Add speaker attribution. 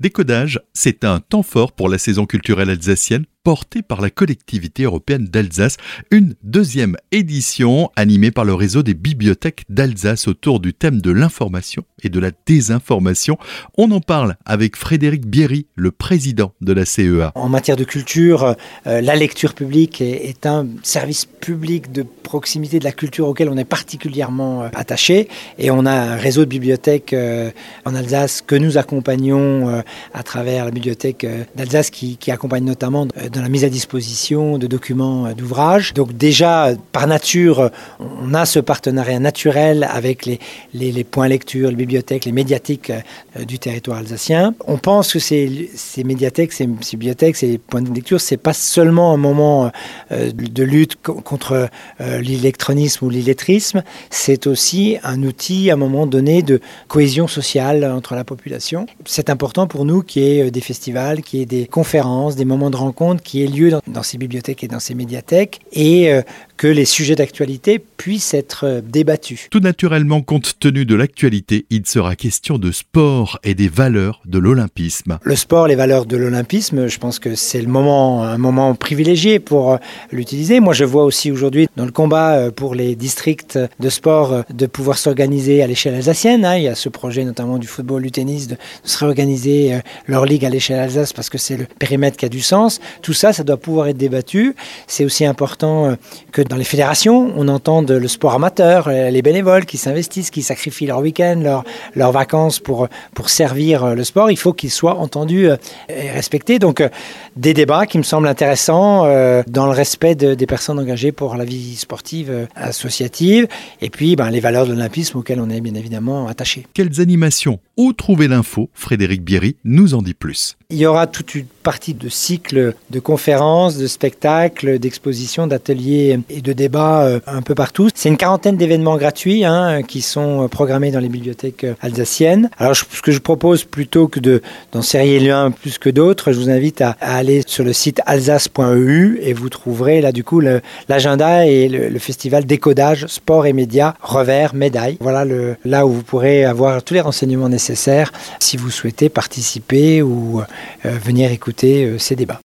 Speaker 1: Décodage, c'est un temps fort pour la saison culturelle alsacienne portée par la collectivité européenne d'Alsace, une deuxième édition animée par le réseau des bibliothèques d'Alsace autour du thème de l'information et de la désinformation. On en parle avec Frédéric Bierry, le président de la CEA.
Speaker 2: En matière de culture, euh, la lecture publique est, un service public de proximité de la culture auquel on est particulièrement euh, attaché et on a un réseau de bibliothèques euh, en Alsace que nous accompagnons à travers la bibliothèque d'Alsace qui, qui accompagne notamment dans la mise à disposition de documents euh, d'ouvrages. Donc déjà, par nature, on a ce partenariat naturel avec les, les, points lecture, les bibliothèques, les médiathèques euh, du territoire alsacien. On pense que ces, ces médiathèques, ces, bibliothèques, ces points de lecture, c'est pas seulement un moment euh, de lutte contre l'électronisme ou l'illettrisme, c'est aussi un outil à un moment donné de cohésion sociale entre la population. C'est important pour nous qu'il y ait des festivals, qu'il y ait des conférences, des moments de rencontre qui ait lieu dans, ces bibliothèques et dans ces médiathèques et euh, que les sujets d'actualité puissent être euh, débattus.
Speaker 1: Tout naturellement, compte tenu de l'actualité, il sera question de sport et des valeurs de l'olympisme.
Speaker 2: Le sport, les valeurs de l'olympisme, je pense que c'est le moment, un moment privilégié pour euh, l'utiliser. Moi, je vois aussi aujourd'hui dans le combat pour les districts de sport de pouvoir s'organiser à l'échelle alsacienne. Hein. Il y a ce projet notamment du football, du tennis, de se réorganiser leur ligue à l'échelle alsace parce que c'est le périmètre qui a du sens. Tout ça, ça doit pouvoir être débattu. C'est aussi important euh, que dans les fédérations, on entende le sport amateur, euh, les bénévoles qui s'investissent, qui sacrifient leur week-end, leur, leurs vacances pour, pour servir euh, le sport. Il faut qu'ils soient entendus et respectés. Donc, des débats qui me semblent intéressants dans le respect des personnes engagées pour la vie sportive associative. Et puis, ben, les valeurs de l'olympisme auxquelles on est bien évidemment attaché.
Speaker 1: Quelles animations? Où trouver l'info? Frédéric Bierry nous en dit plus.
Speaker 2: Il y aura toute une partie de cycle de conférences, de spectacles, d'expositions, d'ateliers et de débats euh, un peu partout. C'est une quarantaine d'événements gratuits hein, qui sont euh, programmés dans les bibliothèques euh, alsaciennes. Alors ce que je propose plutôt que d'en serrer l'un plus que d'autres, je vous invite à, aller sur le site alsace.eu et vous trouverez là du coup l'agenda et le, festival décodage sport et médias revers médaille. Voilà là où vous pourrez avoir tous les renseignements nécessaires si vous souhaitez participer ou venir écouter ces débats.